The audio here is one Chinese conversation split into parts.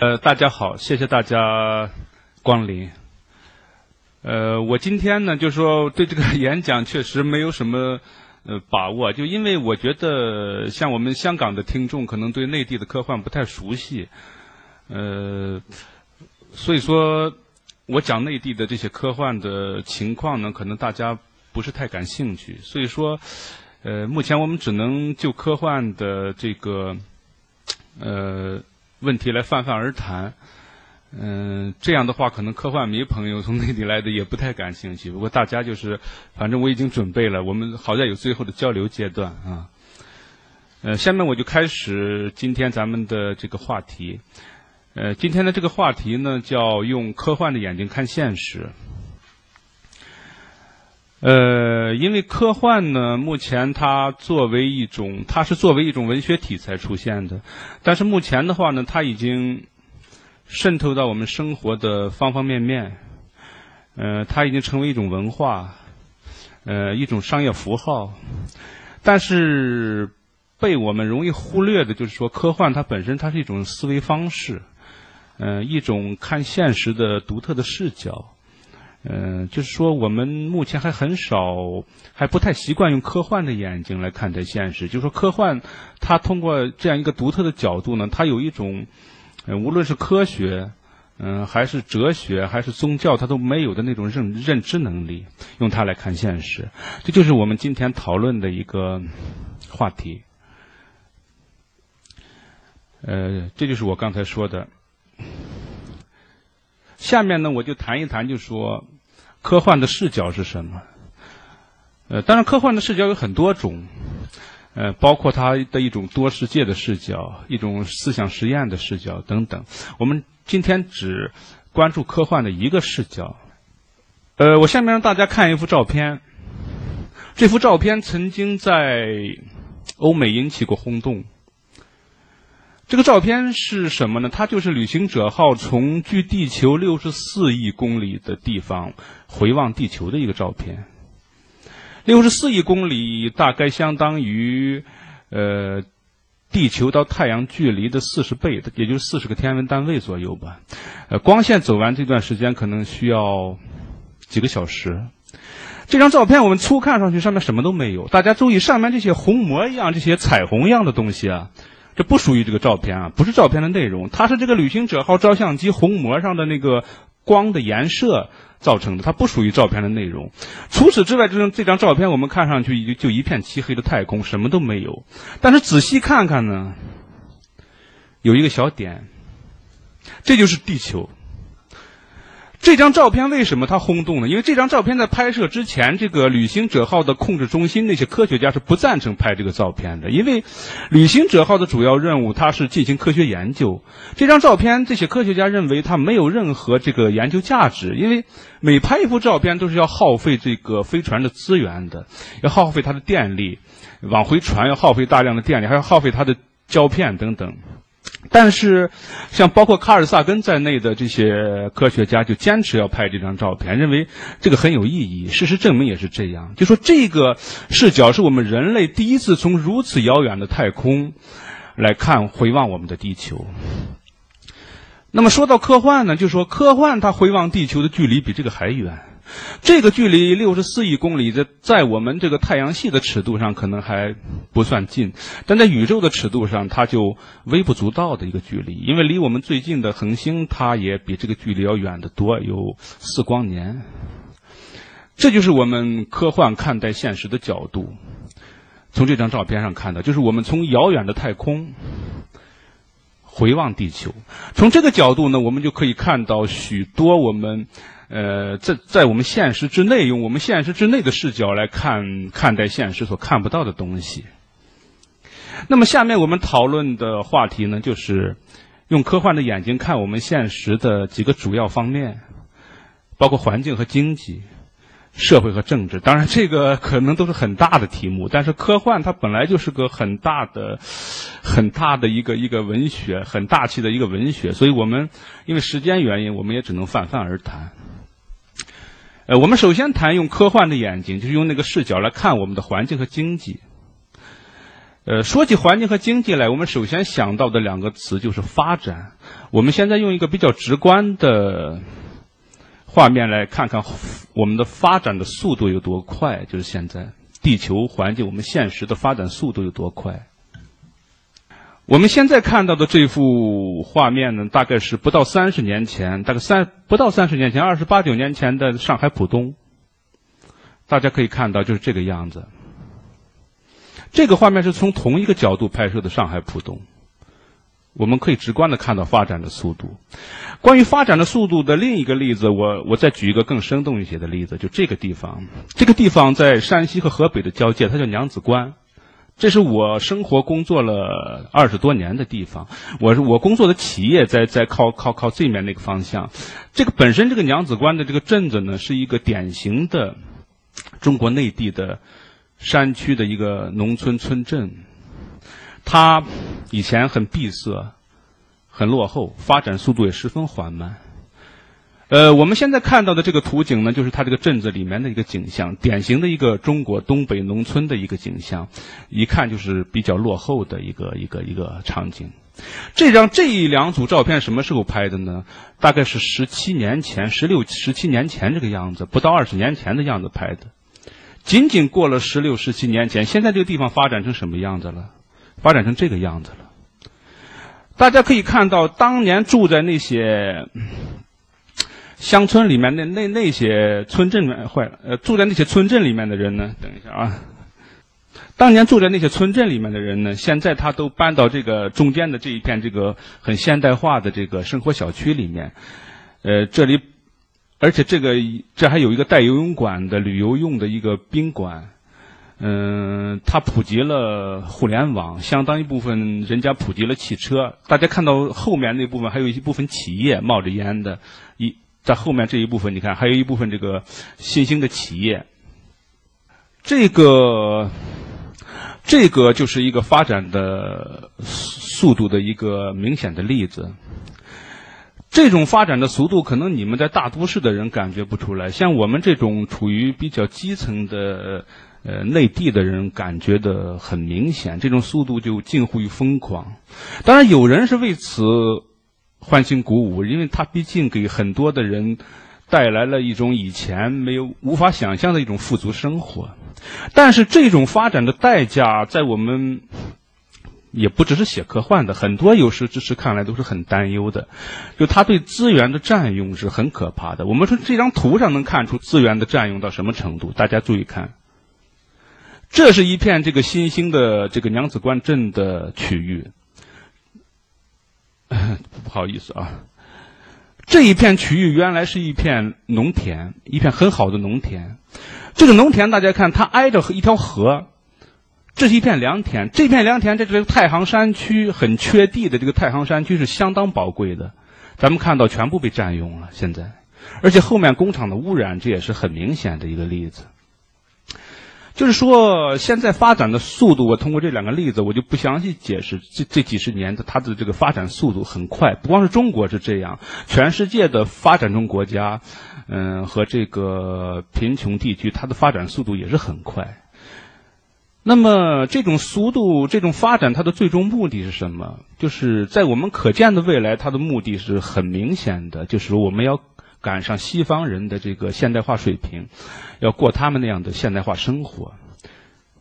呃，大家好，谢谢大家光临。呃，我今天呢，就说对这个演讲确实没有什么呃把握，就因为我觉得像我们香港的听众可能对内地的科幻不太熟悉，呃，所以说我讲内地的这些科幻的情况呢，可能大家不是太感兴趣，所以说呃，目前我们只能就科幻的这个呃。问题来泛泛而谈，嗯，这样的话，可能科幻迷朋友从内地来的也不太感兴趣。不过大家就是，反正我已经准备了，我们好在有最后的交流阶段啊。呃，下面我就开始今天咱们的这个话题。呃，今天的这个话题呢，叫用科幻的眼睛看现实。呃，因为科幻呢，目前它作为一种，它是作为一种文学题材出现的，但是目前的话呢，它已经渗透到我们生活的方方面面，呃，它已经成为一种文化，呃，一种商业符号，但是被我们容易忽略的，就是说，科幻它本身它是一种思维方式，呃，一种看现实的独特的视角。嗯，就是说，我们目前还很少，还不太习惯用科幻的眼睛来看待现实。就是说，科幻它通过这样一个独特的角度呢，它有一种，无论是科学，嗯，还是哲学，还是宗教，它都没有的那种认认知能力，用它来看现实。这就是我们今天讨论的一个话题。呃，这就是我刚才说的。下面呢，我就谈一谈，就说科幻的视角是什么。呃，当然，科幻的视角有很多种，呃，包括它的一种多世界的视角，一种思想实验的视角等等。我们今天只关注科幻的一个视角。呃，我下面让大家看一幅照片，这幅照片曾经在欧美引起过轰动。这个照片是什么呢？它就是旅行者号从距地球六十四亿公里的地方回望地球的一个照片。六十四亿公里大概相当于呃地球到太阳距离的四十倍，也就是四十个天文单位左右吧。呃，光线走完这段时间可能需要几个小时。这张照片我们初看上去上面什么都没有，大家注意上面这些虹膜一样、这些彩虹一样的东西啊。这不属于这个照片啊，不是照片的内容，它是这个旅行者号照相机虹膜上的那个光的颜色造成的，它不属于照片的内容。除此之外，这张这张照片我们看上去就一片漆黑的太空，什么都没有。但是仔细看看呢，有一个小点，这就是地球。这张照片为什么它轰动呢？因为这张照片在拍摄之前，这个旅行者号的控制中心那些科学家是不赞成拍这个照片的，因为旅行者号的主要任务它是进行科学研究。这张照片，这些科学家认为它没有任何这个研究价值，因为每拍一幅照片都是要耗费这个飞船的资源的，要耗费它的电力，往回传要耗费大量的电力，还要耗费它的胶片等等。但是，像包括卡尔萨根在内的这些科学家就坚持要拍这张照片，认为这个很有意义。事实证明也是这样。就说这个视角是我们人类第一次从如此遥远的太空来看、回望我们的地球。那么说到科幻呢，就说科幻它回望地球的距离比这个还远。这个距离六十四亿公里，在在我们这个太阳系的尺度上可能还不算近，但在宇宙的尺度上，它就微不足道的一个距离。因为离我们最近的恒星，它也比这个距离要远得多，有四光年。这就是我们科幻看待现实的角度。从这张照片上看到，就是我们从遥远的太空回望地球。从这个角度呢，我们就可以看到许多我们。呃，在在我们现实之内，用我们现实之内的视角来看看待现实所看不到的东西。那么，下面我们讨论的话题呢，就是用科幻的眼睛看我们现实的几个主要方面，包括环境和经济、社会和政治。当然，这个可能都是很大的题目，但是科幻它本来就是个很大的、很大的一个一个文学，很大气的一个文学，所以我们因为时间原因，我们也只能泛泛而谈。呃，我们首先谈用科幻的眼睛，就是用那个视角来看我们的环境和经济。呃，说起环境和经济来，我们首先想到的两个词就是发展。我们现在用一个比较直观的画面来看看我们的发展的速度有多快，就是现在地球环境我们现实的发展速度有多快。我们现在看到的这幅画面呢，大概是不到三十年前，大概三不到三十年前，二十八九年前的上海浦东。大家可以看到，就是这个样子。这个画面是从同一个角度拍摄的上海浦东，我们可以直观的看到发展的速度。关于发展的速度的另一个例子，我我再举一个更生动一些的例子，就这个地方。这个地方在山西和河北的交界，它叫娘子关。这是我生活工作了二十多年的地方，我是我工作的企业在在靠靠靠这面那个方向。这个本身这个娘子关的这个镇子呢，是一个典型的中国内地的山区的一个农村村镇，它以前很闭塞，很落后，发展速度也十分缓慢。呃，我们现在看到的这个图景呢，就是它这个镇子里面的一个景象，典型的一个中国东北农村的一个景象，一看就是比较落后的一个一个一个场景。这张这两组照片什么时候拍的呢？大概是十七年前，十六十七年前这个样子，不到二十年前的样子拍的。仅仅过了十六十七年前，现在这个地方发展成什么样子了？发展成这个样子了。大家可以看到，当年住在那些。乡村里面那那那些村镇里面坏了，呃，住在那些村镇里面的人呢？等一下啊，当年住在那些村镇里面的人呢，现在他都搬到这个中间的这一片这个很现代化的这个生活小区里面，呃，这里，而且这个这还有一个带游泳馆的旅游用的一个宾馆，嗯，它普及了互联网，相当一部分人家普及了汽车，大家看到后面那部分还有一部分企业冒着烟的。在后面这一部分，你看，还有一部分这个新兴的企业，这个这个就是一个发展的速度的一个明显的例子。这种发展的速度，可能你们在大都市的人感觉不出来，像我们这种处于比较基层的呃内地的人，感觉的很明显，这种速度就近乎于疯狂。当然，有人是为此。欢欣鼓舞，因为它毕竟给很多的人带来了一种以前没有无法想象的一种富足生活。但是这种发展的代价，在我们也不只是写科幻的，很多有识之士看来都是很担忧的。就他对资源的占用是很可怕的。我们从这张图上能看出资源的占用到什么程度。大家注意看，这是一片这个新兴的这个娘子关镇的区域。不好意思啊，这一片区域原来是一片农田，一片很好的农田。这个农田大家看，它挨着一条河，这是一片良田。这片良田在这个太行山区很缺地的这个太行山区是相当宝贵的。咱们看到全部被占用了，现在，而且后面工厂的污染，这也是很明显的一个例子。就是说，现在发展的速度，我通过这两个例子，我就不详细解释。这这几十年的它的这个发展速度很快，不光是中国是这样，全世界的发展中国家，嗯，和这个贫穷地区，它的发展速度也是很快。那么，这种速度、这种发展，它的最终目的是什么？就是在我们可见的未来，它的目的是很明显的，就是我们要。赶上西方人的这个现代化水平，要过他们那样的现代化生活。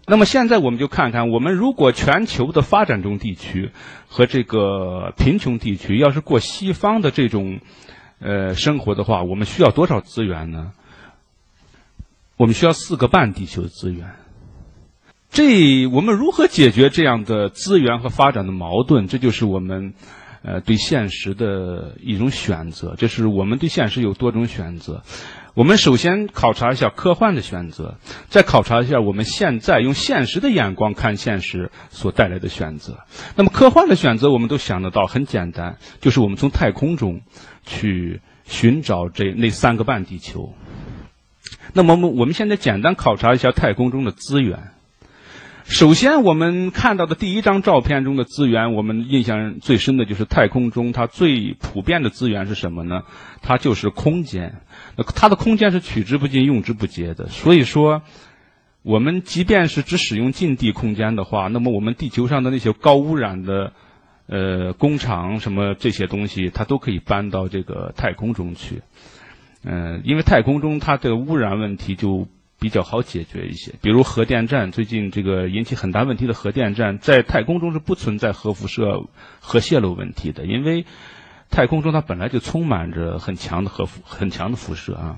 那么现在我们就看看，我们如果全球的发展中地区和这个贫穷地区要是过西方的这种呃生活的话，我们需要多少资源呢？我们需要四个半地球的资源。这我们如何解决这样的资源和发展的矛盾？这就是我们。呃，对现实的一种选择，就是我们对现实有多种选择。我们首先考察一下科幻的选择，再考察一下我们现在用现实的眼光看现实所带来的选择。那么科幻的选择，我们都想得到，很简单，就是我们从太空中去寻找这那三个半地球。那么我们我们现在简单考察一下太空中的资源。首先，我们看到的第一张照片中的资源，我们印象最深的就是太空中它最普遍的资源是什么呢？它就是空间。那它的空间是取之不尽、用之不竭的。所以说，我们即便是只使用近地空间的话，那么我们地球上的那些高污染的呃工厂什么这些东西，它都可以搬到这个太空中去。嗯，因为太空中它的污染问题就比较好解决一些，比如核电站，最近这个引起很大问题的核电站，在太空中是不存在核辐射、核泄漏问题的，因为太空中它本来就充满着很强的核辐、很强的辐射啊。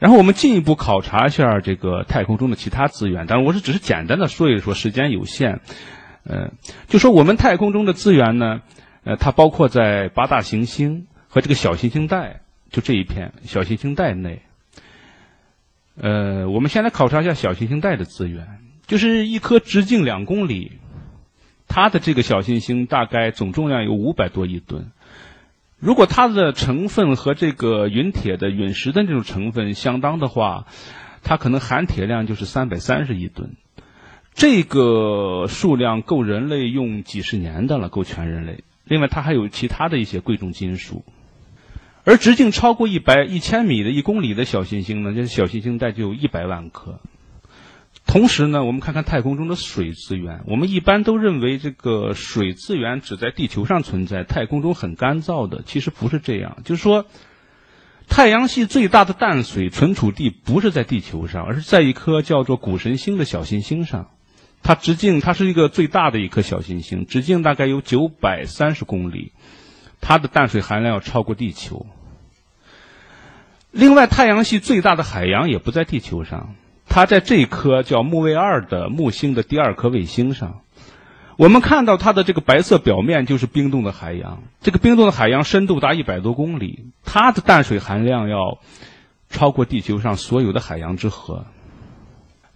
然后我们进一步考察一下这个太空中的其他资源，但是我是只是简单的说一说，时间有限，呃，就说我们太空中的资源呢，呃，它包括在八大行星和这个小行星带。就这一片小行星带内，呃，我们先来考察一下小行星带的资源。就是一颗直径两公里，它的这个小行星大概总重量有五百多亿吨。如果它的成分和这个陨铁的陨石的这种成分相当的话，它可能含铁量就是三百三十亿吨。这个数量够人类用几十年的了，够全人类。另外，它还有其他的一些贵重金属。而直径超过一百一千米的一公里的小行星呢，这小行星带就有一百万颗。同时呢，我们看看太空中的水资源。我们一般都认为这个水资源只在地球上存在，太空中很干燥的。其实不是这样，就是说，太阳系最大的淡水存储地不是在地球上，而是在一颗叫做谷神星的小行星上。它直径，它是一个最大的一颗小行星，直径大概有九百三十公里。它的淡水含量要超过地球。另外，太阳系最大的海洋也不在地球上，它在这颗叫木卫二的木星的第二颗卫星上。我们看到它的这个白色表面就是冰冻的海洋，这个冰冻的海洋深度达一百多公里，它的淡水含量要超过地球上所有的海洋之和。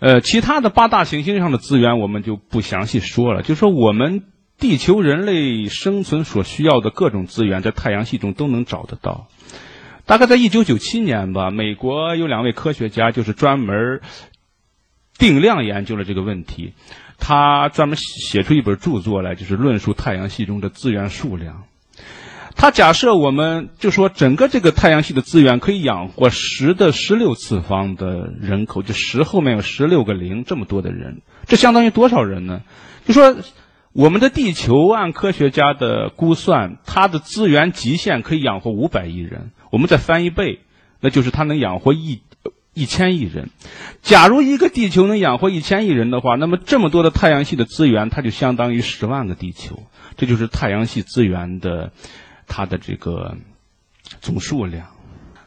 呃，其他的八大行星上的资源我们就不详细说了，就说我们。地球人类生存所需要的各种资源，在太阳系中都能找得到。大概在一九九七年吧，美国有两位科学家，就是专门定量研究了这个问题。他专门写出一本著作来，就是论述太阳系中的资源数量。他假设，我们就说整个这个太阳系的资源可以养活十的十六次方的人口，就十后面有十六个零这么多的人，这相当于多少人呢？就说。我们的地球按科学家的估算，它的资源极限可以养活五百亿人。我们再翻一倍，那就是它能养活一一千亿人。假如一个地球能养活一千亿人的话，那么这么多的太阳系的资源，它就相当于十万个地球。这就是太阳系资源的它的这个总数量。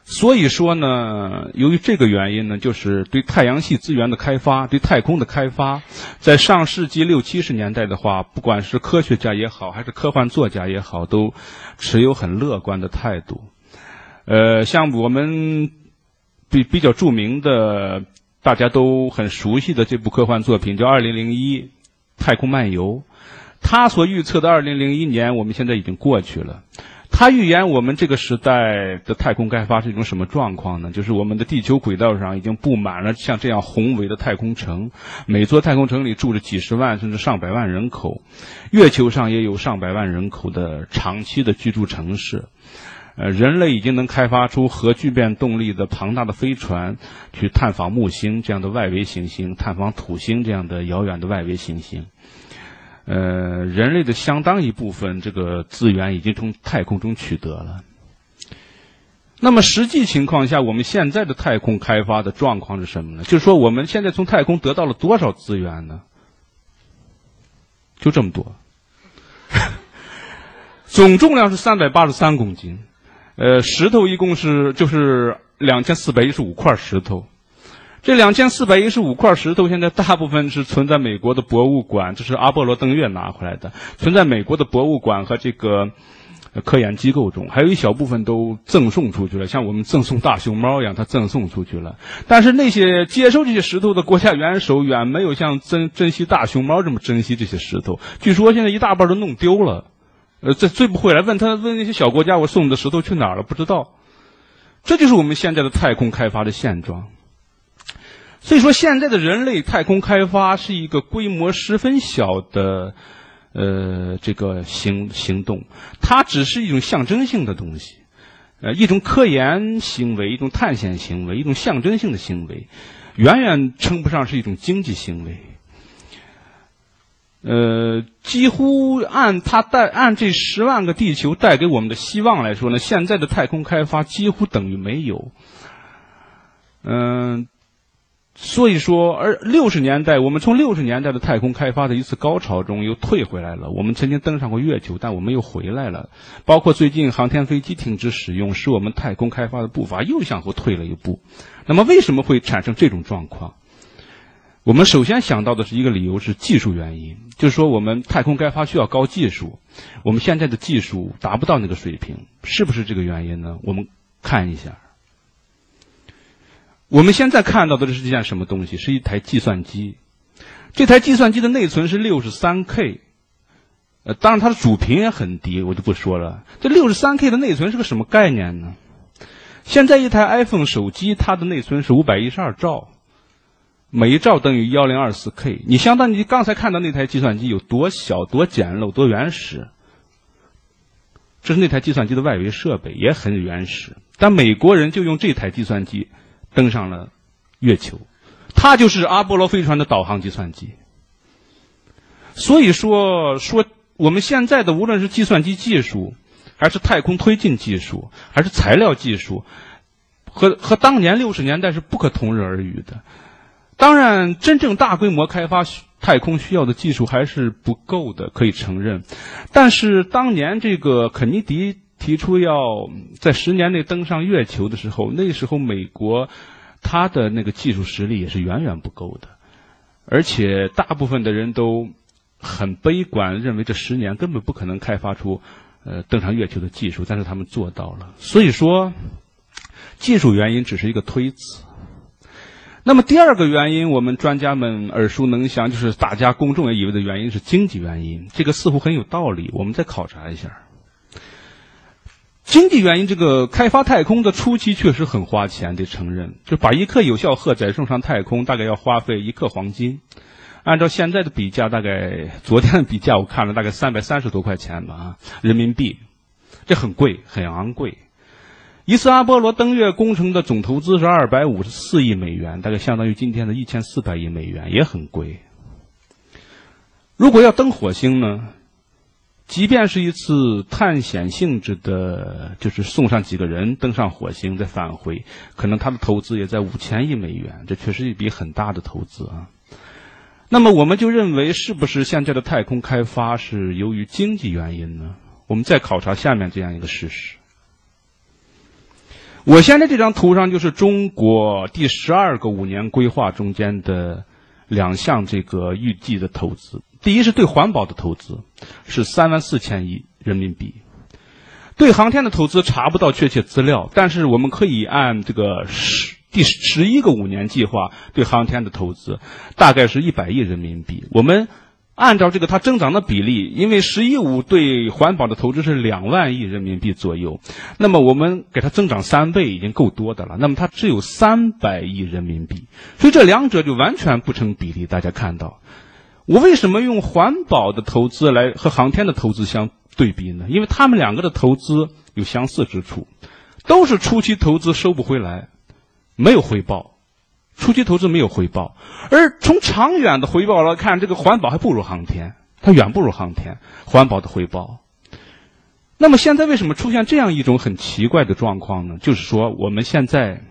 所以说呢，由于这个原因呢，就是对太阳系资源的开发、对太空的开发，在上世纪六七十年代的话，不管是科学家也好，还是科幻作家也好，都持有很乐观的态度。呃，像我们比比较著名的、大家都很熟悉的这部科幻作品，叫《二零零一太空漫游》，他所预测的二零零一年，我们现在已经过去了。他预言我们这个时代的太空开发是一种什么状况呢？就是我们的地球轨道上已经布满了像这样宏伟的太空城，每座太空城里住着几十万甚至上百万人口，月球上也有上百万人口的长期的居住城市，呃，人类已经能开发出核聚变动力的庞大的飞船，去探访木星这样的外围行星，探访土星这样的遥远的外围行星。呃，人类的相当一部分这个资源已经从太空中取得了。那么实际情况下，我们现在的太空开发的状况是什么呢？就是说，我们现在从太空得到了多少资源呢？就这么多，总重量是三百八十三公斤。呃，石头一共是就是两千四百一十五块石头。这两千四百一十五块石头，现在大部分是存在美国的博物馆，这是阿波罗登月拿回来的，存在美国的博物馆和这个科研机构中，还有一小部分都赠送出去了，像我们赠送大熊猫一样，它赠送出去了。但是那些接收这些石头的国家元首，远没有像珍珍惜大熊猫这么珍惜这些石头。据说现在一大半都弄丢了，呃，这追不回来。问他问那些小国家，我送你的石头去哪儿了？不知道。这就是我们现在的太空开发的现状。所以说，现在的人类太空开发是一个规模十分小的，呃，这个行行动，它只是一种象征性的东西。呃，一种科研行为，一种探险行为，一种象征性的行为，远远称不上是一种经济行为。呃，几乎按它带按这十万个地球带给我们的希望来说呢，现在的太空开发几乎等于没有。嗯，所以说，而六十年代，我们从六十年代的太空开发的一次高潮中又退回来了。我们曾经登上过月球，但我们又回来了。包括最近航天飞机停止使用，使我们太空开发的步伐又向后退了一步。那么，为什么会产生这种状况？我们首先想到的是一个理由是技术原因，就是说我们太空开发需要高技术，我们现在的技术达不到那个水平，是不是这个原因呢？我们看一下，我们现在看到的这是一件什么东西？是一台计算机，这台计算机的内存是六十三 K，呃，当然它的主频也很低，我就不说了。这六十三 K 的内存是个什么概念呢？现在一台 iPhone 手机它的内存是五百一十二兆。每一兆等于幺零二四 K，你相当于刚才看到那台计算机有多小、多简陋、多原始。这是那台计算机的外围设备，也很原始。但美国人就用这台计算机登上了月球，它就是阿波罗飞船的导航计算机。所以说，说我们现在的无论是计算机技术，还是太空推进技术，还是材料技术，和和当年六十年代是不可同日而语的。当然，真正大规模开发太空需要的技术还是不够的，可以承认。但是当年这个肯尼迪提出要在十年内登上月球的时候，那时候美国它的那个技术实力也是远远不够的，而且大部分的人都很悲观，认为这十年根本不可能开发出呃登上月球的技术。但是他们做到了，所以说技术原因只是一个推辞。那么第二个原因，我们专家们耳熟能详，就是大家公众也以为的原因是经济原因。这个似乎很有道理，我们再考察一下。经济原因，这个开发太空的初期确实很花钱，得承认。就把一克有效荷载送上太空，大概要花费一克黄金。按照现在的比价，大概昨天的比价我看了，大概三百三十多块钱吧，人民币，这很贵，很昂贵。一次阿波罗登月工程的总投资是二百五十四亿美元，大概相当于今天的一千四百亿美元，也很贵。如果要登火星呢？即便是一次探险性质的，就是送上几个人登上火星再返回，可能他的投资也在五千亿美元，这确实一笔很大的投资啊。那么我们就认为，是不是现在的太空开发是由于经济原因呢？我们再考察下面这样一个事实。我现在这张图上就是中国第十二个五年规划中间的两项这个预计的投资。第一是对环保的投资，是三万四千亿人民币；对航天的投资查不到确切资料，但是我们可以按这个十第十一个五年计划对航天的投资，大概是一百亿人民币。我们。按照这个它增长的比例，因为“十一五”对环保的投资是两万亿人民币左右，那么我们给它增长三倍已经够多的了。那么它只有三百亿人民币，所以这两者就完全不成比例。大家看到，我为什么用环保的投资来和航天的投资相对比呢？因为他们两个的投资有相似之处，都是初期投资收不回来，没有回报。初期投资没有回报，而从长远的回报来看，这个环保还不如航天，它远不如航天环保的回报。那么现在为什么出现这样一种很奇怪的状况呢？就是说，我们现在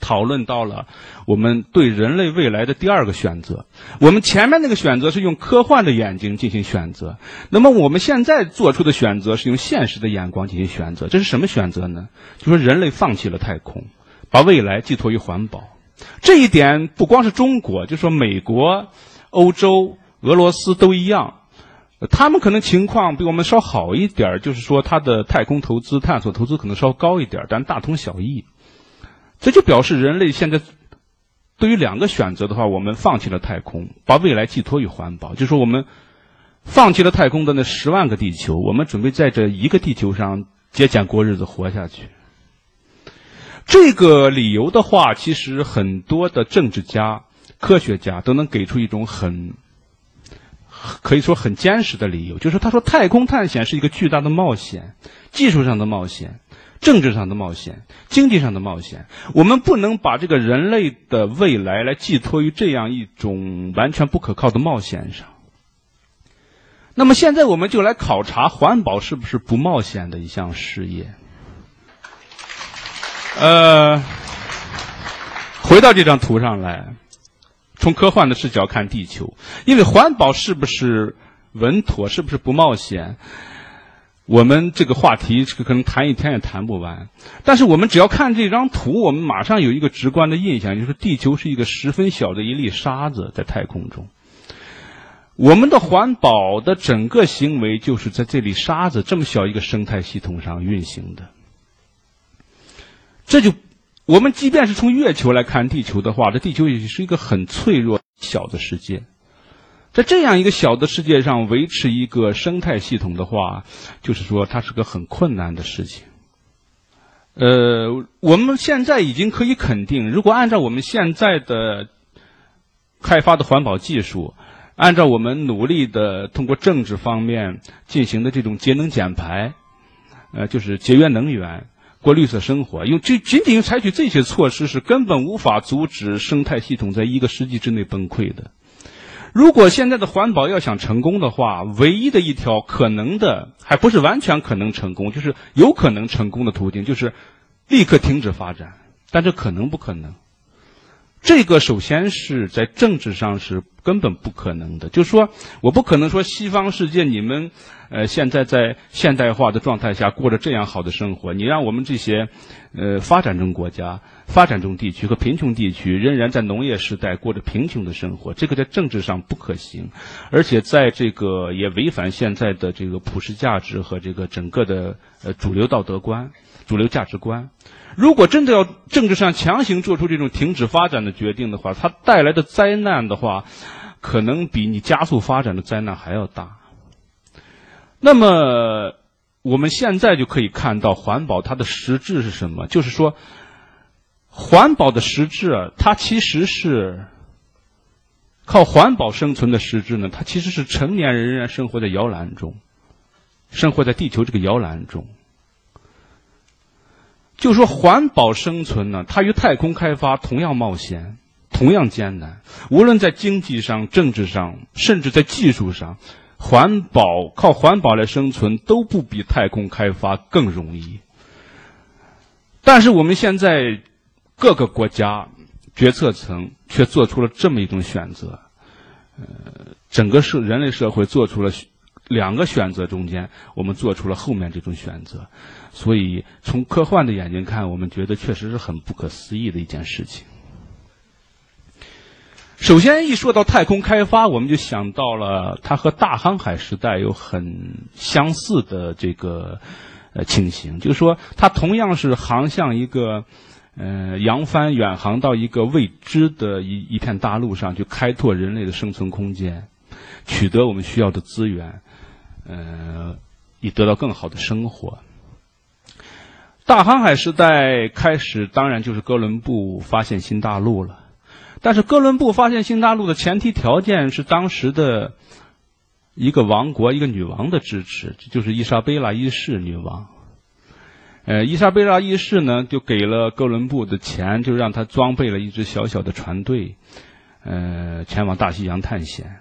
讨论到了我们对人类未来的第二个选择。我们前面那个选择是用科幻的眼睛进行选择，那么我们现在做出的选择是用现实的眼光进行选择。这是什么选择呢？就说人类放弃了太空，把未来寄托于环保。这一点不光是中国，就说美国、欧洲、俄罗斯都一样，他们可能情况比我们稍好一点就是说他的太空投资、探索投资可能稍高一点但大同小异。这就表示人类现在对于两个选择的话，我们放弃了太空，把未来寄托于环保。就说我们放弃了太空的那十万个地球，我们准备在这一个地球上节俭过日子，活下去。这个理由的话，其实很多的政治家、科学家都能给出一种很，可以说很坚实的理由，就是他说太空探险是一个巨大的冒险，技术上的冒险，政治上的冒险，经济上的冒险。我们不能把这个人类的未来来寄托于这样一种完全不可靠的冒险上。那么现在我们就来考察环保是不是不冒险的一项事业。呃，回到这张图上来，从科幻的视角看地球，因为环保是不是稳妥，是不是不冒险？我们这个话题可能谈一天也谈不完，但是我们只要看这张图，我们马上有一个直观的印象，就是地球是一个十分小的一粒沙子在太空中。我们的环保的整个行为就是在这粒沙子这么小一个生态系统上运行的。这就，我们即便是从月球来看地球的话，这地球也是一个很脆弱小的世界。在这样一个小的世界上维持一个生态系统的话，就是说它是个很困难的事情。呃，我们现在已经可以肯定，如果按照我们现在的开发的环保技术，按照我们努力的通过政治方面进行的这种节能减排，呃，就是节约能源、过绿色生活，用这仅仅采取这些措施是根本无法阻止生态系统在一个世纪之内崩溃的。如果现在的环保要想成功的话，唯一的一条可能的，还不是完全可能成功，就是有可能成功的途径，就是立刻停止发展。但这可能不可能？这个首先是在政治上是根本不可能的。就是说，我不可能说西方世界你们。呃，现在在现代化的状态下过着这样好的生活，你让我们这些呃发展中国家、发展中地区和贫穷地区仍然在农业时代过着贫穷的生活，这个在政治上不可行，而且在这个也违反现在的这个普世价值和这个整个的呃主流道德观、主流价值观。如果真的要政治上强行做出这种停止发展的决定的话，它带来的灾难的话，可能比你加速发展的灾难还要大。那么，我们现在就可以看到环保它的实质是什么？就是说，环保的实质啊，它其实是靠环保生存的实质呢。它其实是成年人仍然生活在摇篮中，生活在地球这个摇篮中。就说环保生存呢，它与太空开发同样冒险，同样艰难。无论在经济上、政治上，甚至在技术上。环保靠环保来生存都不比太空开发更容易，但是我们现在各个国家决策层却做出了这么一种选择，呃，整个社人类社会做出了两个选择中间，我们做出了后面这种选择，所以从科幻的眼睛看，我们觉得确实是很不可思议的一件事情。首先，一说到太空开发，我们就想到了它和大航海时代有很相似的这个呃情形，就是说它同样是航向一个呃扬帆远航到一个未知的一一片大陆上去开拓人类的生存空间，取得我们需要的资源，呃，以得到更好的生活。大航海时代开始，当然就是哥伦布发现新大陆了。但是哥伦布发现新大陆的前提条件是当时的一个王国一个女王的支持，就是伊莎贝拉一世女王。呃，伊莎贝拉一世呢，就给了哥伦布的钱，就让他装备了一支小小的船队，呃，前往大西洋探险。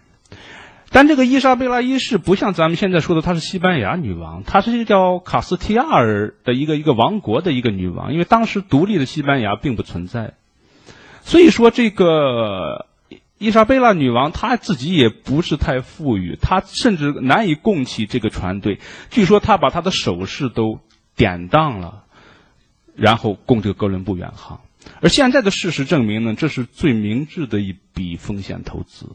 但这个伊莎贝拉一世不像咱们现在说的，她是西班牙女王，她是一个叫卡斯提亚尔的一个一个王国的一个女王，因为当时独立的西班牙并不存在。所以说，这个伊莎贝拉女王她自己也不是太富裕，她甚至难以供起这个船队。据说她把她的首饰都典当了，然后供这个哥伦布远航。而现在的事实证明呢，这是最明智的一笔风险投资。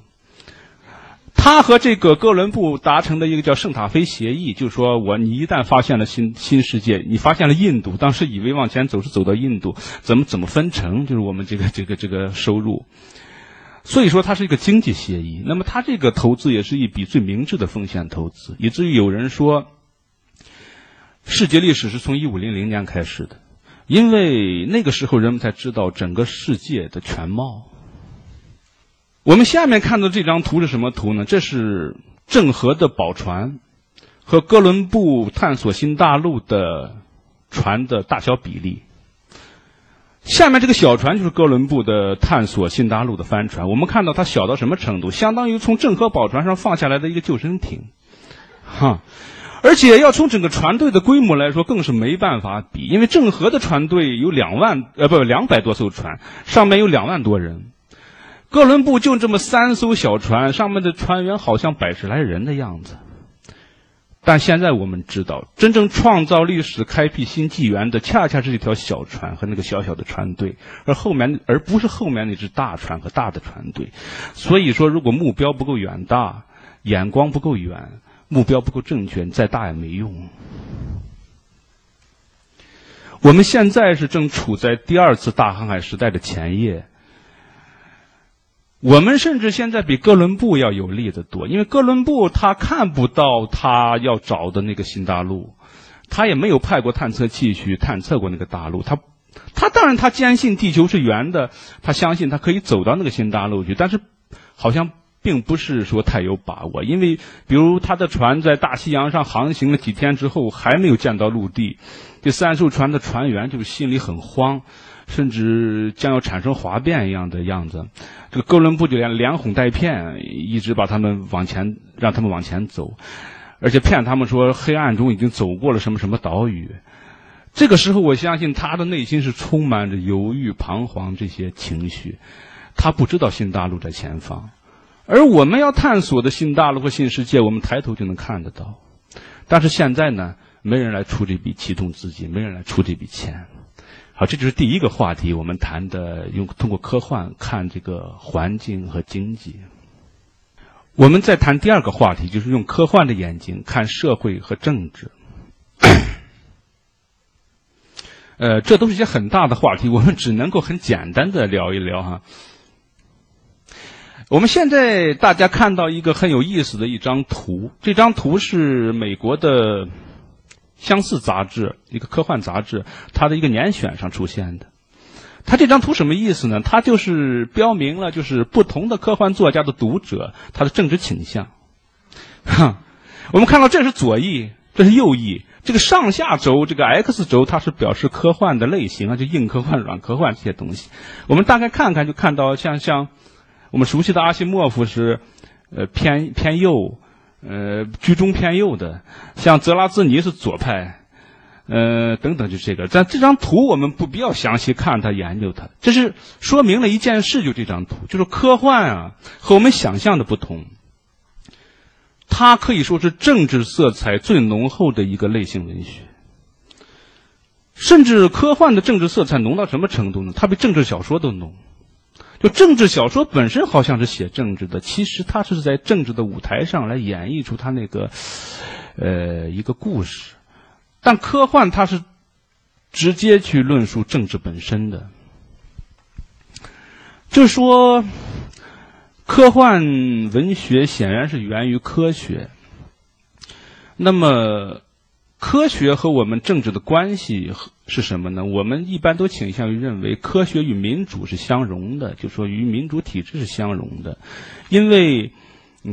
他和这个哥伦布达成的一个叫圣塔菲协议，就是说我你一旦发现了新新世界，你发现了印度，当时以为往前走是走到印度，怎么怎么分成，就是我们这个这个这个收入。所以说它是一个经济协议。那么它这个投资也是一笔最明智的风险投资，以至于有人说，世界历史是从一五零零年开始的，因为那个时候人们才知道整个世界的全貌。我们下面看到这张图是什么图呢？这是郑和的宝船和哥伦布探索新大陆的船的大小比例。下面这个小船就是哥伦布的探索新大陆的帆船。我们看到它小到什么程度？相当于从郑和宝船上放下来的一个救生艇，哈。而且要从整个船队的规模来说，更是没办法比，因为郑和的船队有两万呃不两百多艘船，上面有两万多人。哥伦布就这么三艘小船，上面的船员好像百十来人的样子。但现在我们知道，真正创造历史、开辟新纪元的，恰恰是这条小船和那个小小的船队，而后面而不是后面那只大船和大的船队。所以说，如果目标不够远大，眼光不够远，目标不够正确，再大也没用。我们现在是正处在第二次大航海时代的前夜。我们甚至现在比哥伦布要有利的多，因为哥伦布他看不到他要找的那个新大陆，他也没有派过探测器去探测过那个大陆。他，他当然他坚信地球是圆的，他相信他可以走到那个新大陆去，但是好像并不是说太有把握，因为比如他的船在大西洋上航行了几天之后还没有见到陆地，这三艘船的船员就心里很慌。甚至将要产生哗变一样的样子，这个哥伦布就连连哄带骗，一直把他们往前，让他们往前走，而且骗他们说黑暗中已经走过了什么什么岛屿。这个时候，我相信他的内心是充满着犹豫、彷徨这些情绪。他不知道新大陆在前方，而我们要探索的新大陆和新世界，我们抬头就能看得到。但是现在呢，没人来出这笔启动资金，没人来出这笔钱。好，这就是第一个话题。我们谈的用通过科幻看这个环境和经济。我们再谈第二个话题，就是用科幻的眼睛看社会和政治。呃，这都是一些很大的话题，我们只能够很简单的聊一聊哈。我们现在大家看到一个很有意思的一张图，这张图是美国的。相似杂志一个科幻杂志，它的一个年选上出现的。它这张图什么意思呢？它就是标明了，就是不同的科幻作家的读者他的政治倾向。哈，我们看到这是左翼，这是右翼，这个上下轴这个 X 轴它是表示科幻的类型啊，就硬科幻、软科幻这些东西。我们大概看看就看到，像像我们熟悉的阿西莫夫是呃偏偏右。呃，居中偏右的，像泽拉兹尼是左派，呃，等等，就这个。但这张图我们不必要详细看它，研究它，这是说明了一件事，就这张图，就是科幻啊，和我们想象的不同。它可以说是政治色彩最浓厚的一个类型文学，甚至科幻的政治色彩浓到什么程度呢？它比政治小说都浓。就政治小说本身好像是写政治的，其实它是在政治的舞台上来演绎出它那个，呃，一个故事。但科幻它是直接去论述政治本身的，就是说，科幻文学显然是源于科学。那么。科学和我们政治的关系和是什么呢？我们一般都倾向于认为科学与民主是相容的，就说与民主体制是相容的，因为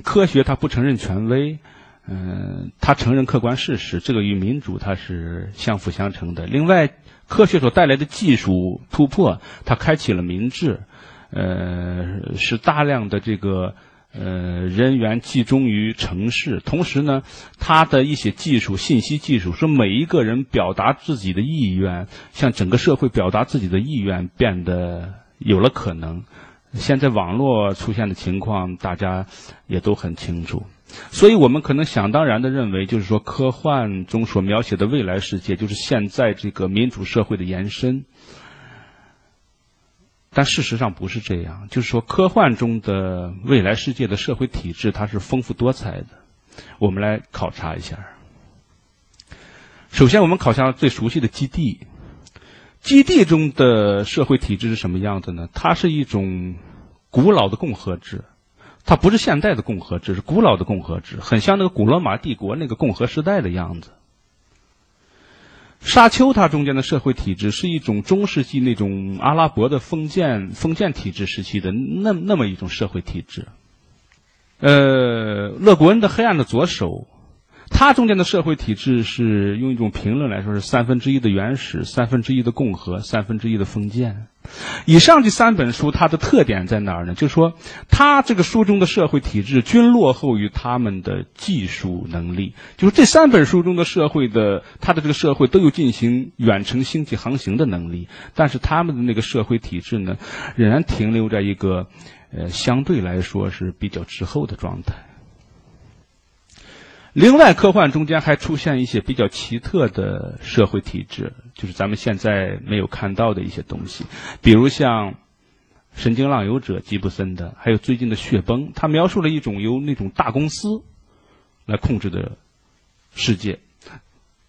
科学它不承认权威，嗯，它承认客观事实，这个与民主它是相辅相成的。另外，科学所带来的技术突破，它开启了民智，呃，使大量的这个。呃，人员集中于城市，同时呢，他的一些技术、信息技术，说每一个人表达自己的意愿，向整个社会表达自己的意愿，变得有了可能。现在网络出现的情况，大家也都很清楚。所以我们可能想当然的认为，就是说，科幻中所描写的未来世界，就是现在这个民主社会的延伸。但事实上不是这样，就是说，科幻中的未来世界的社会体制，它是丰富多彩的。我们来考察一下。首先，我们考察最熟悉的基地。基地中的社会体制是什么样子呢？它是一种古老的共和制，它不是现代的共和制，是古老的共和制，很像那个古罗马帝国那个共和时代的样子。沙丘它中间的社会体制是一种中世纪那种阿拉伯的封建封建体制时期的那那么一种社会体制。呃，勒古恩的《黑暗的左手》，它中间的社会体制是用一种评论来说是三分之一的原始，三分之一的共和，三分之一的封建。以上这三本书，它的特点在哪儿呢？就是说，它这个书中的社会体制均落后于他们的技术能力。就是这三本书中的社会的，它的这个社会都有进行远程星际航行的能力，但是他们的那个社会体制呢，仍然停留在一个，呃，相对来说是比较滞后的状态。另外，科幻中间还出现一些比较奇特的社会体制，就是咱们现在没有看到的一些东西，比如像《神经浪游者》吉布森的，还有最近的《血崩》，它描述了一种由那种大公司来控制的世界。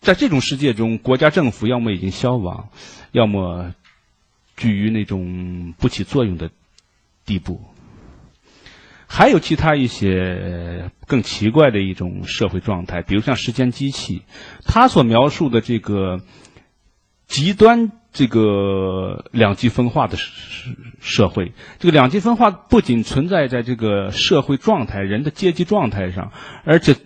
在这种世界中，国家政府要么已经消亡，要么居于那种不起作用的地步。还有其他一些更奇怪的一种社会状态，比如像时间机器，它所描述的这个极端这个两极分化的社会，这个两极分化不仅存在在这个社会状态、人的阶级状态上，而且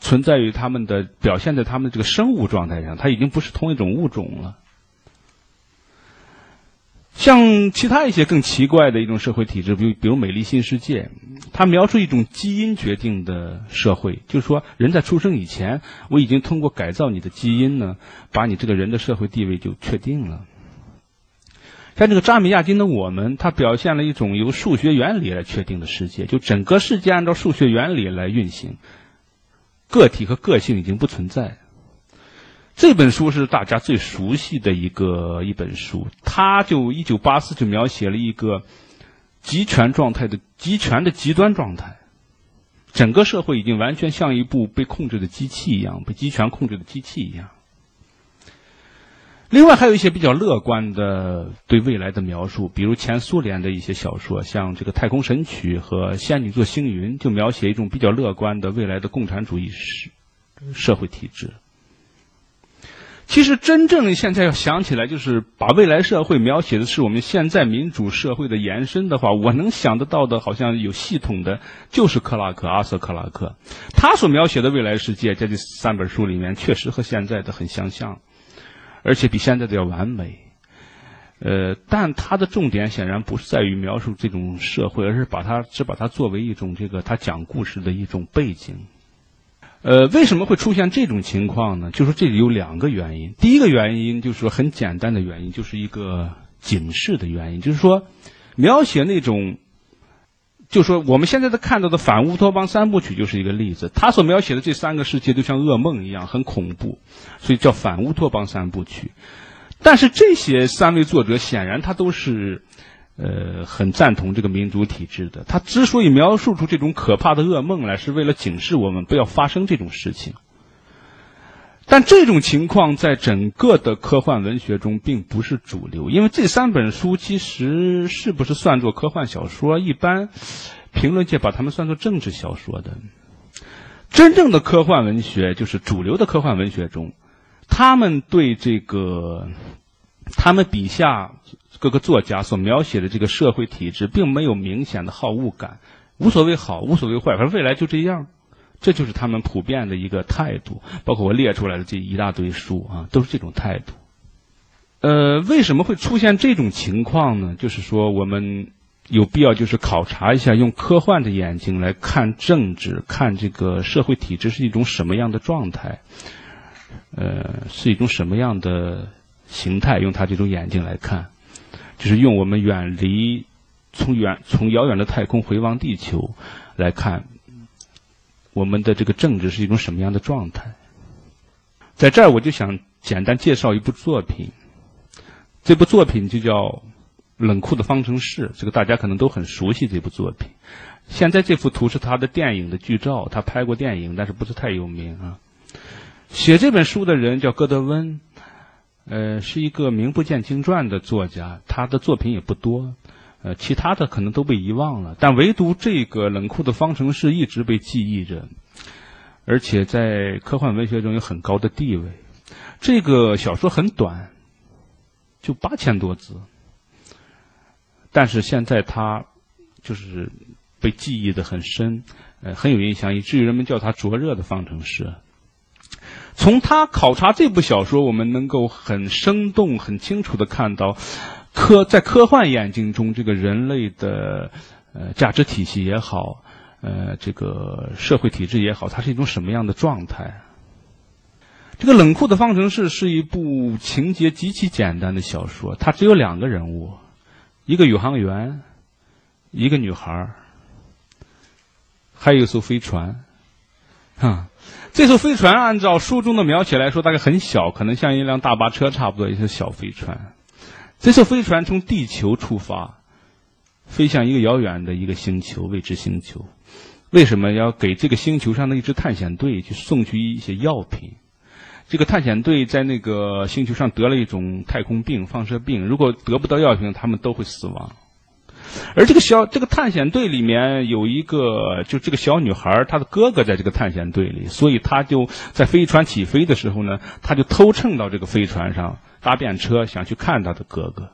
存在于他们的表现在他们这个生物状态上，它已经不是同一种物种了。像其他一些更奇怪的一种社会体制，比如比如《美丽新世界》，它描述一种基因决定的社会，就是说人在出生以前，我已经通过改造你的基因呢，把你这个人的社会地位就确定了。像这个扎米亚金的《我们》，它表现了一种由数学原理来确定的世界，就整个世界按照数学原理来运行，个体和个性已经不存在。这本书是大家最熟悉的一个一本书，它就一九八四就描写了一个集权状态的集权的极端状态，整个社会已经完全像一部被控制的机器一样，被集权控制的机器一样。另外还有一些比较乐观的对未来的描述，比如前苏联的一些小说，像这个《太空神曲》和《仙女座星云》，就描写一种比较乐观的未来的共产主义社社会体制。其实，真正现在要想起来，就是把未来社会描写的是我们现在民主社会的延伸的话，我能想得到的，好像有系统的，就是克拉克阿瑟克拉克，他所描写的未来世界，在这三本书里面，确实和现在的很相像，而且比现在的要完美。呃，但他的重点显然不是在于描述这种社会，而是把它只把它作为一种这个他讲故事的一种背景。呃，为什么会出现这种情况呢？就是这里有两个原因。第一个原因就是说很简单的原因，就是一个警示的原因，就是说描写那种，就说我们现在的看到的反乌托邦三部曲就是一个例子。他所描写的这三个世界就像噩梦一样，很恐怖，所以叫反乌托邦三部曲。但是这些三位作者显然他都是。呃，很赞同这个民主体制的。他之所以描述出这种可怕的噩梦来，是为了警示我们不要发生这种事情。但这种情况在整个的科幻文学中并不是主流，因为这三本书其实是不是算作科幻小说？一般评论界把它们算作政治小说的。真正的科幻文学，就是主流的科幻文学中，他们对这个，他们笔下。各个作家所描写的这个社会体制，并没有明显的好恶感，无所谓好，无所谓坏，反正未来就这样，这就是他们普遍的一个态度。包括我列出来的这一大堆书啊，都是这种态度。呃，为什么会出现这种情况呢？就是说，我们有必要就是考察一下，用科幻的眼睛来看政治，看这个社会体制是一种什么样的状态，呃，是一种什么样的形态，用他这种眼睛来看。就是用我们远离，从远从遥远的太空回望地球来看，我们的这个政治是一种什么样的状态？在这儿，我就想简单介绍一部作品。这部作品就叫《冷酷的方程式》，这个大家可能都很熟悉。这部作品，现在这幅图是他的电影的剧照，他拍过电影，但是不是太有名啊。写这本书的人叫戈德温。呃，是一个名不见经传的作家，他的作品也不多，呃，其他的可能都被遗忘了，但唯独这个冷酷的方程式一直被记忆着，而且在科幻文学中有很高的地位。这个小说很短，就八千多字，但是现在它就是被记忆的很深，呃，很有印象，以至于人们叫它灼热的方程式。从他考察这部小说，我们能够很生动、很清楚的看到，科在科幻眼睛中，这个人类的呃价值体系也好，呃这个社会体制也好，它是一种什么样的状态？这个《冷酷的方程式》是一部情节极其简单的小说，它只有两个人物，一个宇航员，一个女孩，还有一艘飞船，啊。这艘飞船按照书中的描写来说，大概很小，可能像一辆大巴车差不多，一艘小飞船。这艘飞船从地球出发，飞向一个遥远的一个星球——未知星球。为什么要给这个星球上的一支探险队去送去一些药品？这个探险队在那个星球上得了一种太空病、放射病，如果得不到药品，他们都会死亡。而这个小这个探险队里面有一个，就这个小女孩，她的哥哥在这个探险队里，所以她就在飞船起飞的时候呢，她就偷乘到这个飞船上搭便车，想去看她的哥哥。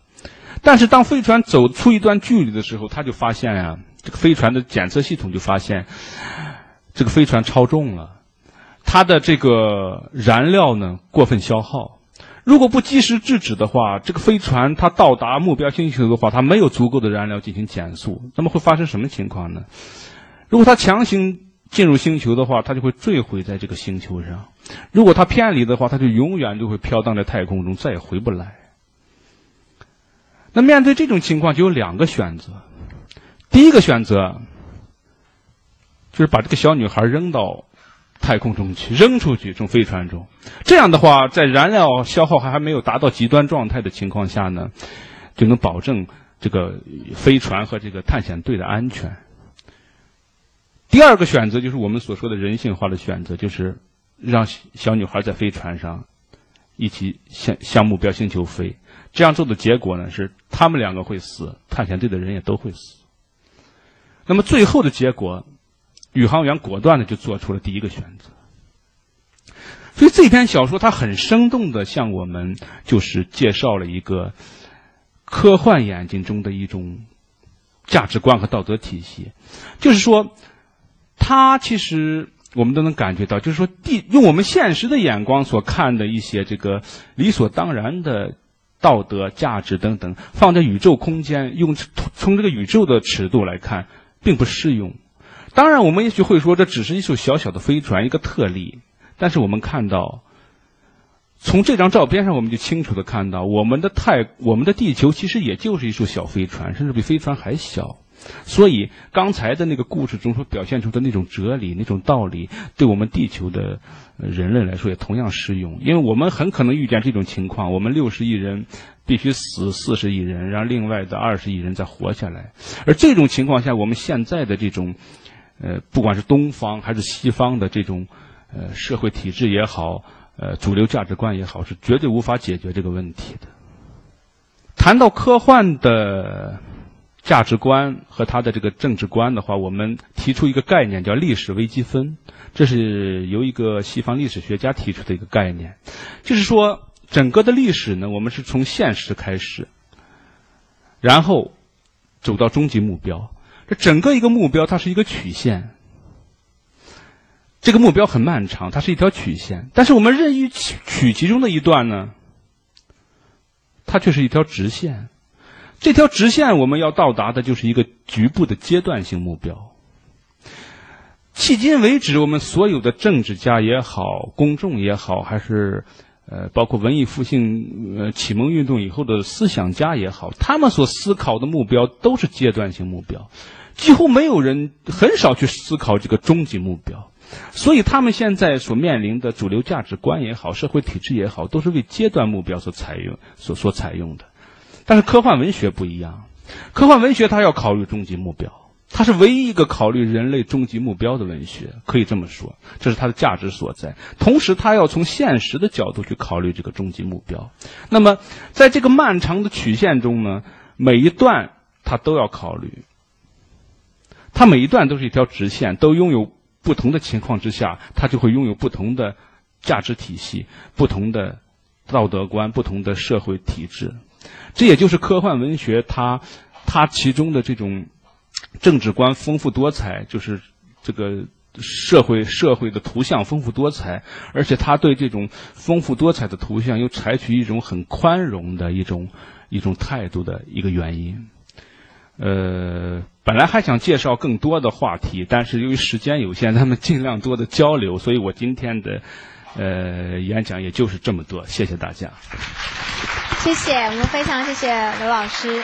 但是当飞船走出一段距离的时候，他就发现呀，这个飞船的检测系统就发现，这个飞船超重了，它的这个燃料呢过分消耗。如果不及时制止的话，这个飞船它到达目标星球的话，它没有足够的燃料进行减速，那么会发生什么情况呢？如果它强行进入星球的话，它就会坠毁在这个星球上；如果它偏离的话，它就永远就会飘荡在太空中，再也回不来。那面对这种情况，就有两个选择：第一个选择就是把这个小女孩扔到。太空中去扔出去，从飞船中，这样的话，在燃料消耗还还没有达到极端状态的情况下呢，就能保证这个飞船和这个探险队的安全。第二个选择就是我们所说的人性化的选择，就是让小女孩在飞船上一起向向目标星球飞。这样做的结果呢，是他们两个会死，探险队的人也都会死。那么最后的结果。宇航员果断的就做出了第一个选择，所以这篇小说它很生动的向我们就是介绍了一个科幻眼睛中的一种价值观和道德体系，就是说，它其实我们都能感觉到，就是说，地用我们现实的眼光所看的一些这个理所当然的道德价值等等，放在宇宙空间用从这个宇宙的尺度来看，并不适用。当然，我们也许会说这只是一艘小小的飞船，一个特例。但是我们看到，从这张照片上，我们就清楚的看到，我们的太，我们的地球其实也就是一艘小飞船，甚至比飞船还小。所以，刚才的那个故事中所表现出的那种哲理、那种道理，对我们地球的人类来说也同样适用。因为我们很可能遇见这种情况：我们六十亿人必须死四十亿人，让另外的二十亿人再活下来。而这种情况下，我们现在的这种。呃，不管是东方还是西方的这种呃社会体制也好，呃主流价值观也好，是绝对无法解决这个问题的。谈到科幻的价值观和他的这个政治观的话，我们提出一个概念叫历史微积分，这是由一个西方历史学家提出的一个概念，就是说整个的历史呢，我们是从现实开始，然后走到终极目标。这整个一个目标，它是一个曲线。这个目标很漫长，它是一条曲线。但是我们任意取取其中的一段呢，它却是一条直线。这条直线我们要到达的就是一个局部的阶段性目标。迄今为止，我们所有的政治家也好，公众也好，还是。呃，包括文艺复兴、呃启蒙运动以后的思想家也好，他们所思考的目标都是阶段性目标，几乎没有人很少去思考这个终极目标，所以他们现在所面临的主流价值观也好，社会体制也好，都是为阶段目标所采用、所所采用的。但是科幻文学不一样，科幻文学它要考虑终极目标。它是唯一一个考虑人类终极目标的文学，可以这么说，这是它的价值所在。同时，它要从现实的角度去考虑这个终极目标。那么，在这个漫长的曲线中呢，每一段它都要考虑，它每一段都是一条直线，都拥有不同的情况之下，它就会拥有不同的价值体系、不同的道德观、不同的社会体制。这也就是科幻文学它它其中的这种。政治观丰富多彩，就是这个社会社会的图像丰富多彩，而且他对这种丰富多彩的图像又采取一种很宽容的一种一种态度的一个原因。呃，本来还想介绍更多的话题，但是由于时间有限，咱们尽量多的交流，所以我今天的呃演讲也就是这么多。谢谢大家。谢谢，我们非常谢谢刘老师。